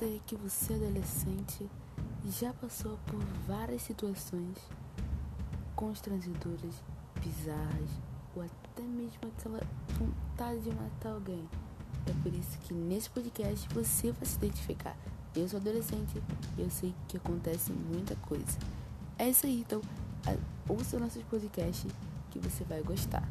sei que você, adolescente, já passou por várias situações constrangedoras, bizarras ou até mesmo aquela vontade de matar alguém. É por isso que nesse podcast você vai se identificar. Eu sou adolescente e eu sei que acontece muita coisa. É isso aí, então ouça nossos podcasts que você vai gostar.